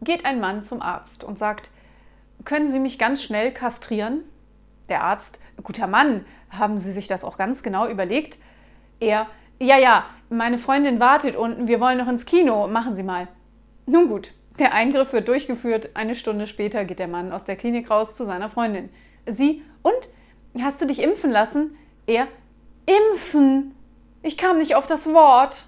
geht ein Mann zum Arzt und sagt, können Sie mich ganz schnell kastrieren? Der Arzt, guter Mann, haben Sie sich das auch ganz genau überlegt? Er, ja, ja, meine Freundin wartet unten, wir wollen noch ins Kino, machen Sie mal. Nun gut, der Eingriff wird durchgeführt, eine Stunde später geht der Mann aus der Klinik raus zu seiner Freundin. Sie, und? Hast du dich impfen lassen? Er, impfen? Ich kam nicht auf das Wort.